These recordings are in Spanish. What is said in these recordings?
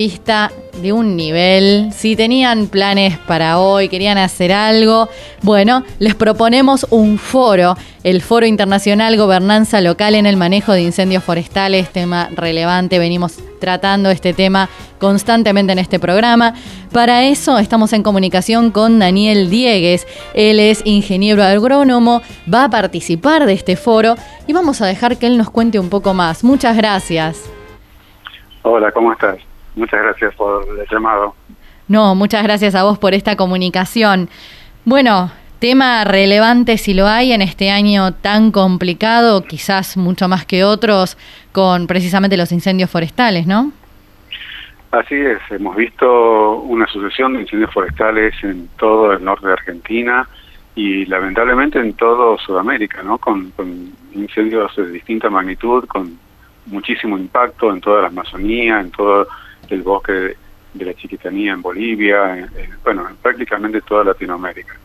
Vista de un nivel. Si tenían planes para hoy, querían hacer algo, bueno, les proponemos un foro, el Foro Internacional Gobernanza Local en el Manejo de Incendios Forestales, tema relevante. Venimos tratando este tema constantemente en este programa. Para eso estamos en comunicación con Daniel Diegues. Él es ingeniero agrónomo, va a participar de este foro y vamos a dejar que él nos cuente un poco más. Muchas gracias. Hola, ¿cómo estás? Muchas gracias por el llamado. No, muchas gracias a vos por esta comunicación. Bueno, tema relevante si lo hay en este año tan complicado, quizás mucho más que otros, con precisamente los incendios forestales, ¿no? Así es, hemos visto una sucesión de incendios forestales en todo el norte de Argentina y lamentablemente en todo Sudamérica, ¿no? Con, con incendios de distinta magnitud, con muchísimo impacto en toda la Amazonía, en todo el bosque de, la Chiquitanía en Bolivia, bueno, en prácticamente toda Latinoamérica.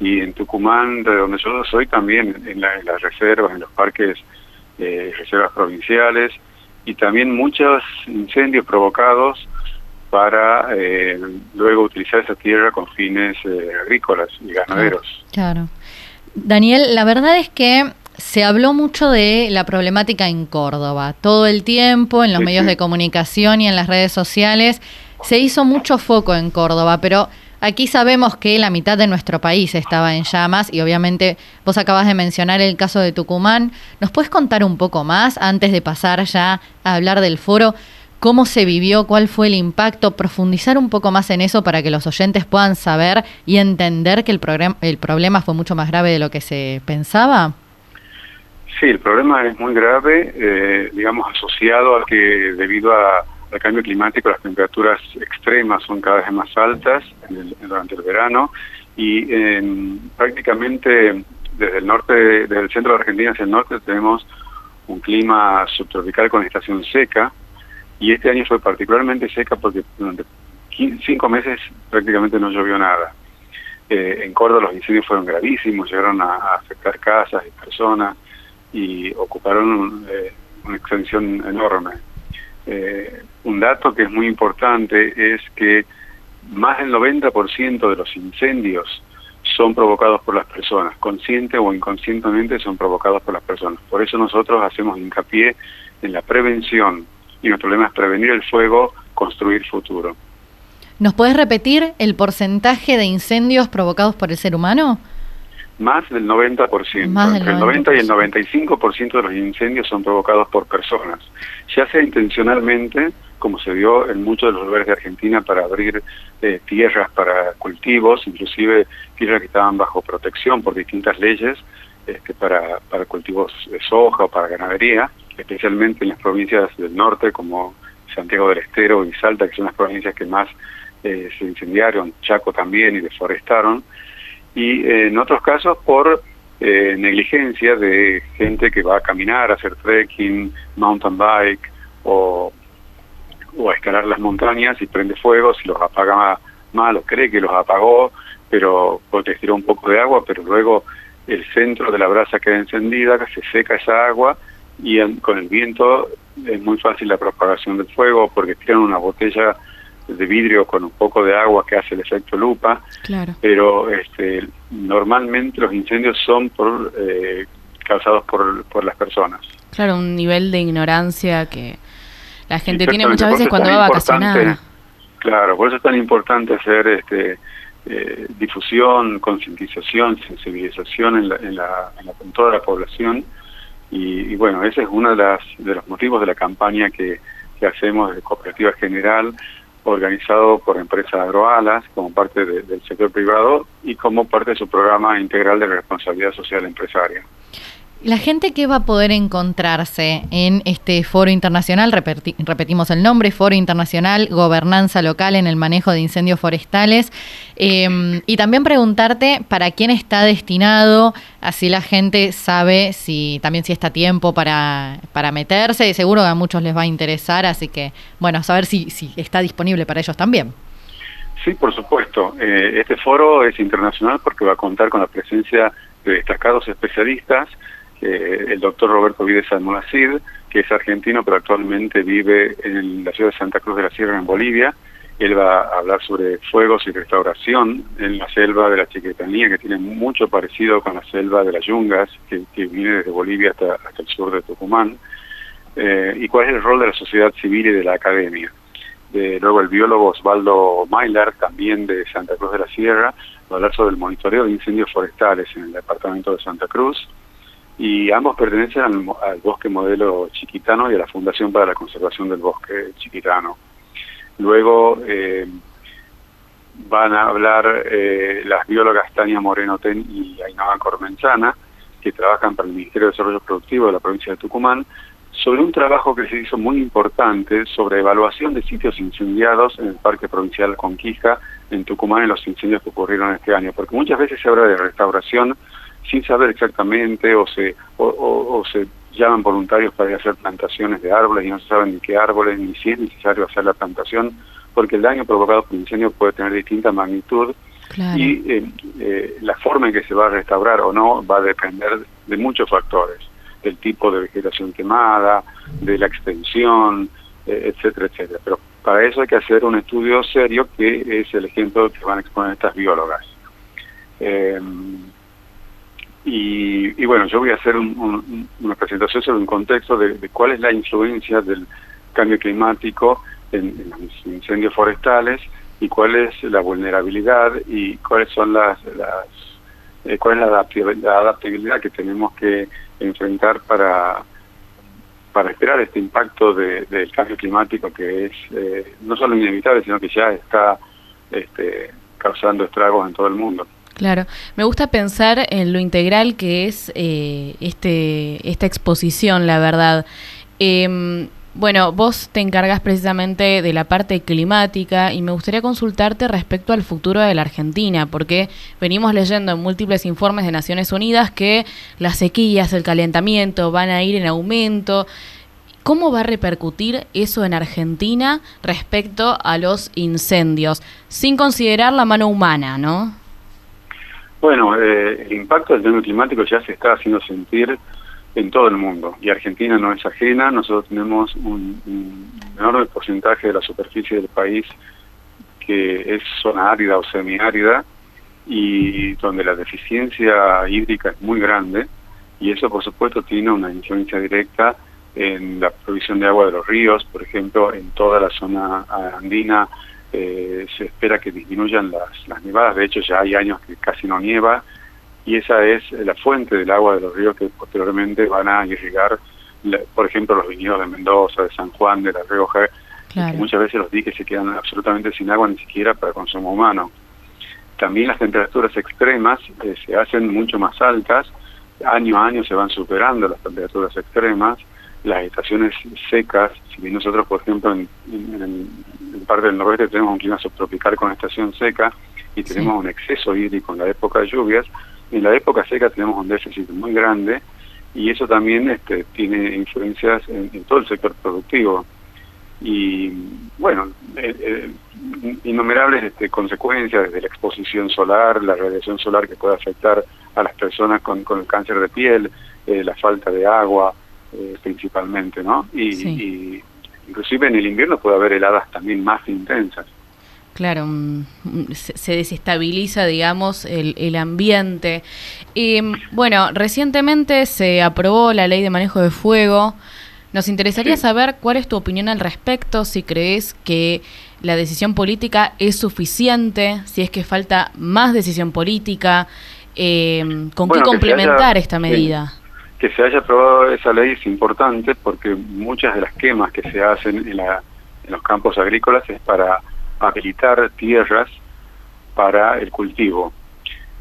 Y en Tucumán, de donde yo soy, también en, las reservas, en los parques, eh, reservas provinciales, y también muchos incendios provocados para eh, luego utilizar esa tierra con fines eh, agrícolas y ganaderos. Claro. Daniel, la verdad es que se habló mucho de la problemática en Córdoba. Todo el tiempo, en los medios de comunicación y en las redes sociales, se hizo mucho foco en Córdoba, pero aquí sabemos que la mitad de nuestro país estaba en llamas y obviamente vos acabas de mencionar el caso de Tucumán. ¿Nos puedes contar un poco más antes de pasar ya a hablar del foro? ¿Cómo se vivió? ¿Cuál fue el impacto? Profundizar un poco más en eso para que los oyentes puedan saber y entender que el, el problema fue mucho más grave de lo que se pensaba. Sí, el problema es muy grave, eh, digamos, asociado a que debido al cambio climático las temperaturas extremas son cada vez más altas durante el verano y prácticamente desde el norte, desde el centro de Argentina hacia el norte tenemos un clima subtropical con estación seca y este año fue particularmente seca porque durante cinco meses prácticamente no llovió nada. Eh, en Córdoba los incendios fueron gravísimos, llegaron a afectar casas y personas y ocuparon eh, una extensión enorme. Eh, un dato que es muy importante es que más del 90% de los incendios son provocados por las personas, consciente o inconscientemente son provocados por las personas. Por eso nosotros hacemos hincapié en la prevención y nuestro problema es prevenir el fuego, construir futuro. ¿Nos puedes repetir el porcentaje de incendios provocados por el ser humano? Más del 90%. Más Entre el 90 y el 95% de los incendios son provocados por personas, ya sea intencionalmente, como se vio en muchos de los lugares de Argentina para abrir eh, tierras para cultivos, inclusive tierras que estaban bajo protección por distintas leyes este, para, para cultivos de soja o para ganadería, especialmente en las provincias del norte como Santiago del Estero y Salta, que son las provincias que más eh, se incendiaron, Chaco también y deforestaron y eh, en otros casos por eh, negligencia de gente que va a caminar, a hacer trekking, mountain bike o, o a escalar las montañas y prende fuego, si los apaga mal o cree que los apagó, pero porque tiró un poco de agua, pero luego el centro de la brasa queda encendida, se seca esa agua y con el viento es muy fácil la propagación del fuego porque tiran una botella de vidrio con un poco de agua que hace el efecto lupa, claro. pero este, normalmente los incendios son por, eh, causados por, por las personas. Claro, un nivel de ignorancia que la gente tiene muchas veces cuando va a vacacionar. Claro, por eso es tan importante hacer este, eh, difusión, concientización, sensibilización en, la, en, la, en, toda la población. Y, y, bueno, ese es uno de, las, de los motivos de la campaña que, que hacemos de Cooperativa General organizado por empresas agroalas como parte del sector privado y como parte de su programa integral de responsabilidad social empresaria. La gente que va a poder encontrarse en este foro internacional, repetimos el nombre, Foro Internacional Gobernanza Local en el Manejo de Incendios Forestales, em, y también preguntarte para quién está destinado, así la gente sabe si también si está tiempo para, para meterse, seguro que a muchos les va a interesar, así que bueno, saber si, si está disponible para ellos también. Sí, por supuesto. Eh, este foro es internacional porque va a contar con la presencia de destacados especialistas el doctor Roberto Vides Almonacid, que es argentino pero actualmente vive en la ciudad de Santa Cruz de la Sierra en Bolivia. Él va a hablar sobre fuegos y restauración en la selva de la Chiquitanía, que tiene mucho parecido con la selva de las Yungas, que, viene desde Bolivia hasta, el sur de Tucumán. Eh, y cuál es el rol de la sociedad civil y de la academia. luego el biólogo Osvaldo Mailar, también de Santa Cruz de la Sierra, va a hablar sobre el monitoreo de incendios forestales en el departamento de Santa Cruz y ambos pertenecen al, bosque modelo chiquitano y a la Fundación para la Conservación del Bosque Chiquitano. Luego eh, van a hablar eh, las biólogas Tania Moreno Ten y Ainhoa Cormenzana, que trabajan para el Ministerio de Desarrollo Productivo de la provincia de Tucumán, sobre un trabajo que se hizo muy importante sobre evaluación de sitios incendiados en el Parque Provincial Conquija en Tucumán en los incendios que ocurrieron este año, porque muchas veces se habla de restauración sin saber exactamente o se, o, se llaman voluntarios para hacer plantaciones de árboles y no se saben ni qué árboles ni si es necesario hacer la plantación porque el daño provocado por incendio puede tener distinta magnitud y eh, eh, la forma en que se va a restaurar o no va a depender de muchos factores, del tipo de vegetación quemada, de la extensión, eh, etcétera, etcétera. Pero para eso hay que hacer un estudio serio que es el ejemplo que van a exponer estas biólogas. Y, bueno, yo voy a hacer una presentación sobre un contexto de, cuál es la influencia del cambio climático en, los incendios forestales y cuál es la vulnerabilidad y cuáles son las, las eh, cuál es la adaptabilidad, que tenemos que enfrentar para para esperar este impacto del cambio climático que es eh, no solo inevitable, sino que ya está este, causando estragos en todo el mundo. Claro, me gusta pensar en lo integral que es eh, este, esta exposición, la verdad. Em, bueno, vos te encargas precisamente de la parte climática y me gustaría consultarte respecto al futuro de la Argentina, porque venimos leyendo en múltiples informes de Naciones Unidas que las sequías, el calentamiento van a ir en aumento. ¿Cómo va a repercutir eso en Argentina respecto a los incendios? Sin considerar la mano humana, ¿no? Bueno, eh, el impacto del cambio climático ya se está haciendo sentir en todo el mundo y Argentina no es ajena. Nosotros tenemos un, enorme porcentaje de la superficie del país que es zona árida o semiárida y donde la deficiencia hídrica es muy grande y eso por supuesto tiene una influencia directa en la provisión de agua de los ríos, por ejemplo, en toda la zona andina eh, se espera que disminuyan las, las nevadas, de hecho ya hay años que casi no nieva, y esa es la fuente del agua de los ríos que posteriormente van a irrigar, por ejemplo, los viñedos de Mendoza, de San Juan, de La Rioja, muchas veces los diques se quedan absolutamente sin agua ni siquiera para consumo humano. También las temperaturas extremas eh, se hacen mucho más altas, año a año se van superando las temperaturas extremas, las estaciones secas, si bien nosotros, por ejemplo, en, en, parte del noroeste tenemos un clima subtropical con estación seca y tenemos un exceso hídrico en la época de lluvias, en la época seca tenemos un déficit muy grande y eso también este, tiene influencias en, todo el sector productivo. Y bueno, eh, eh, innumerables este, consecuencias desde la exposición solar, la radiación solar que puede afectar a las personas con, con el cáncer de piel, eh, la falta de agua, eh, principalmente, ¿no? Y, inclusive en el invierno puede haber heladas también más intensas. Claro, se desestabiliza, digamos, el, el ambiente. Y, bueno, recientemente se aprobó la ley de manejo de fuego. Nos interesaría saber cuál es tu opinión al respecto, si crees que la decisión política es suficiente, si es que falta más decisión política, eh, con qué complementar esta medida que se haya aprobado esa ley es importante porque muchas de las quemas que se hacen en, la, en los campos agrícolas es para habilitar tierras para el cultivo.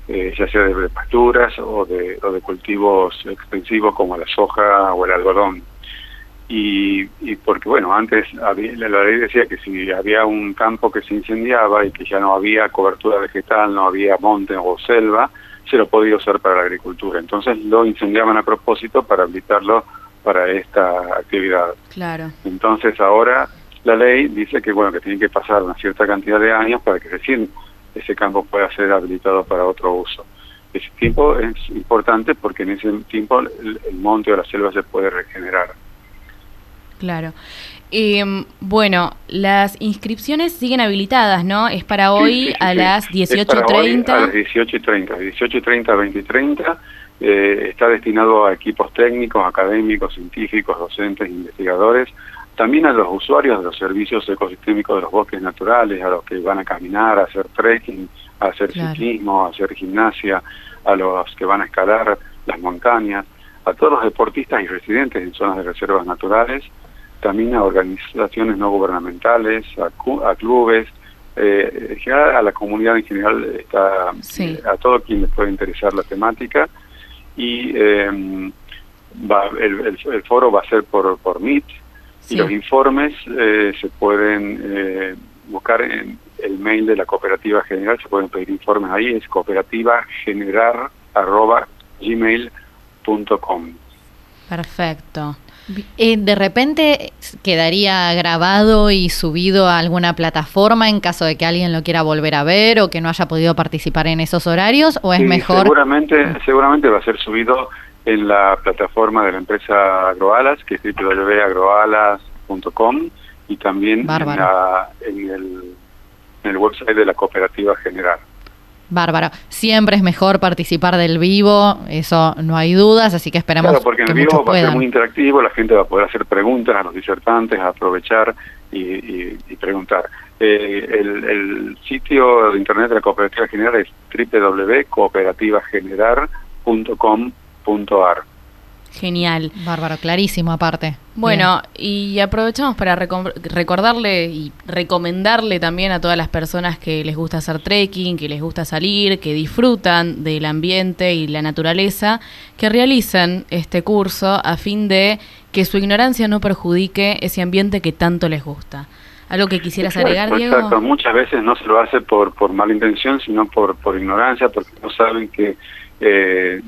eh, ya sea de, pasturas o de, cultivos extensivos como la soja o el algodón. Y, y porque, bueno, antes había, la ley decía que si había un campo que se incendiaba y que ya no había cobertura vegetal, no había monte o selva, se lo podía usar para la agricultura. Entonces lo incendiaban a propósito para habilitarlo para esta actividad. Claro. Entonces ahora la ley dice que bueno que tiene que pasar una cierta cantidad de años para que recién ese campo pueda ser habilitado para otro uso. Ese tiempo es importante porque en ese tiempo el, monte o la selva se puede regenerar. Claro. Eh, bueno, las inscripciones siguen habilitadas, ¿no? Es para hoy a las 18.30. A las 18.30, 18.30 a 20.30. Eh, está destinado a equipos técnicos, académicos, científicos, docentes, investigadores, también a los usuarios de los servicios ecosistémicos de los bosques naturales, a los que van a caminar, a hacer trekking, a hacer ciclismo, a hacer gimnasia, a los que van a escalar las montañas, a todos los deportistas y residentes en zonas de reservas naturales, también a organizaciones no gubernamentales, a, clubes, eh, a la comunidad en general, está, a todo quien les puede interesar la temática. Y va, el, el, foro va a ser por, por Meet, y los informes eh, se pueden eh, buscar en el mail de la cooperativa general, se pueden pedir informes ahí, es gmail.com Perfecto. Eh, ¿De repente quedaría grabado y subido a alguna plataforma en caso de que alguien lo quiera volver a ver o que no haya podido participar en esos horarios? ¿O es mejor? Seguramente, seguramente va a ser subido en la plataforma de la empresa Agroalas, que es www.agroalas.com, y también en, el, en el website de la cooperativa general. Bárbaro. Siempre es mejor participar del vivo, eso no hay dudas, así que esperamos claro, porque en el vivo va a ser muy interactivo, la gente va a poder hacer preguntas a los disertantes, aprovechar y, preguntar. Eh, el, el, sitio de internet de la Cooperativa General es www.cooperativageneral.com Ar. Genial. Bárbaro, clarísimo aparte. Bueno, y aprovechamos para recordarle y recomendarle también a todas las personas que les gusta hacer trekking, que les gusta salir, que disfrutan del ambiente y la naturaleza, que realicen este curso a fin de que su ignorancia no perjudique ese ambiente que tanto les gusta. ¿Algo que quisieras agregar, Diego? Exacto, muchas veces no se lo hace por, por mala intención, sino por, por ignorancia, porque no saben que... Eh,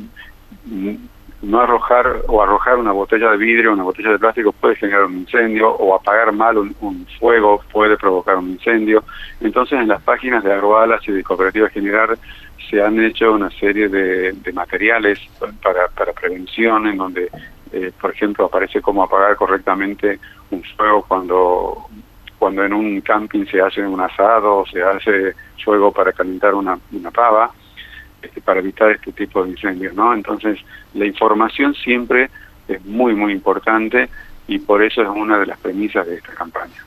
no arrojar o arrojar una botella de vidrio, una botella de plástico puede generar un incendio o apagar mal un, fuego puede provocar un incendio. Entonces en las páginas de Agroalas y de Cooperativa General se han hecho una serie de, materiales para, para prevención en donde, eh, por ejemplo, aparece cómo apagar correctamente un fuego cuando cuando en un camping se hace un asado, se hace fuego para calentar una, una pava este, para evitar este tipo de incendios, ¿no? Entonces, la información siempre es muy, muy importante y por eso es una de las premisas de esta campaña.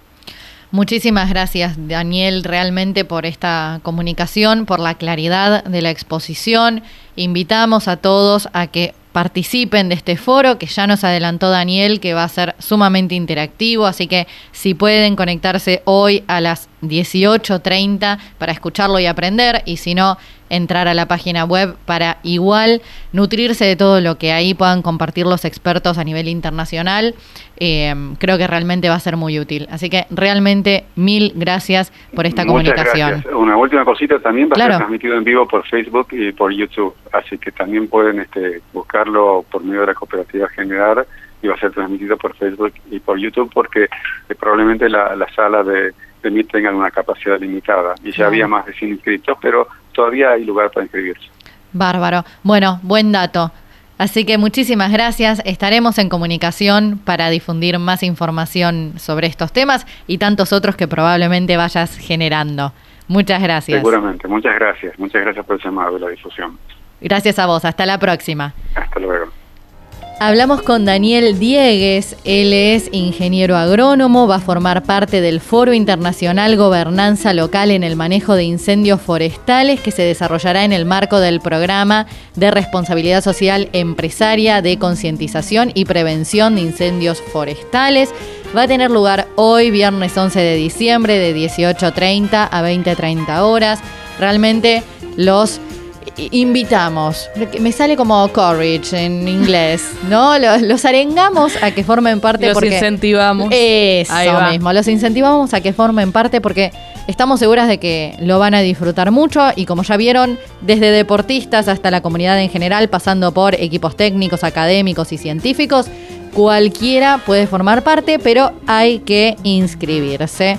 Muchísimas gracias, Daniel, realmente por esta comunicación, por la claridad de la exposición. Invitamos a todos a que participen de este foro, que ya nos adelantó Daniel, que va a ser sumamente interactivo, así que si pueden conectarse hoy a las 18.30 para escucharlo y aprender, y si no, entrar a la página web para igual nutrirse de todo lo que ahí puedan compartir los expertos a nivel internacional. Eh, creo que realmente va a ser muy útil. Así que realmente mil gracias por esta comunicación. Una última cosita, también va a ser transmitido en vivo por Facebook y por YouTube, así que también pueden este, buscarlo por medio de la cooperativa general y va a ser transmitido por Facebook y por YouTube porque eh, probablemente la, sala de, de tenga una capacidad limitada y ya había más de 100 inscritos, pero todavía hay lugar para inscribirse. Bárbaro. Bueno, buen dato. Así que muchísimas gracias. Estaremos en comunicación para difundir más información sobre estos temas y tantos otros que probablemente vayas generando. Muchas gracias. Seguramente, muchas gracias. Muchas gracias por el llamado y la difusión. Gracias a vos. Hasta la próxima. Hablamos con Daniel Diegues, él es ingeniero agrónomo, va a formar parte del Foro Internacional Gobernanza Local en el Manejo de Incendios Forestales que se desarrollará en el marco del programa de responsabilidad social empresaria de concientización y prevención de incendios forestales. Va a tener lugar hoy, viernes 11 de diciembre, de 18.30 a 20.30 horas. Realmente los invitamos, me sale como courage en inglés, ¿no? Los, arengamos a que formen parte los porque... incentivamos. Eso mismo, los incentivamos a que formen parte porque estamos seguras de que lo van a disfrutar mucho y como ya vieron, desde deportistas hasta la comunidad en general, pasando por equipos técnicos, académicos y científicos, cualquiera puede formar parte, pero hay que inscribirse.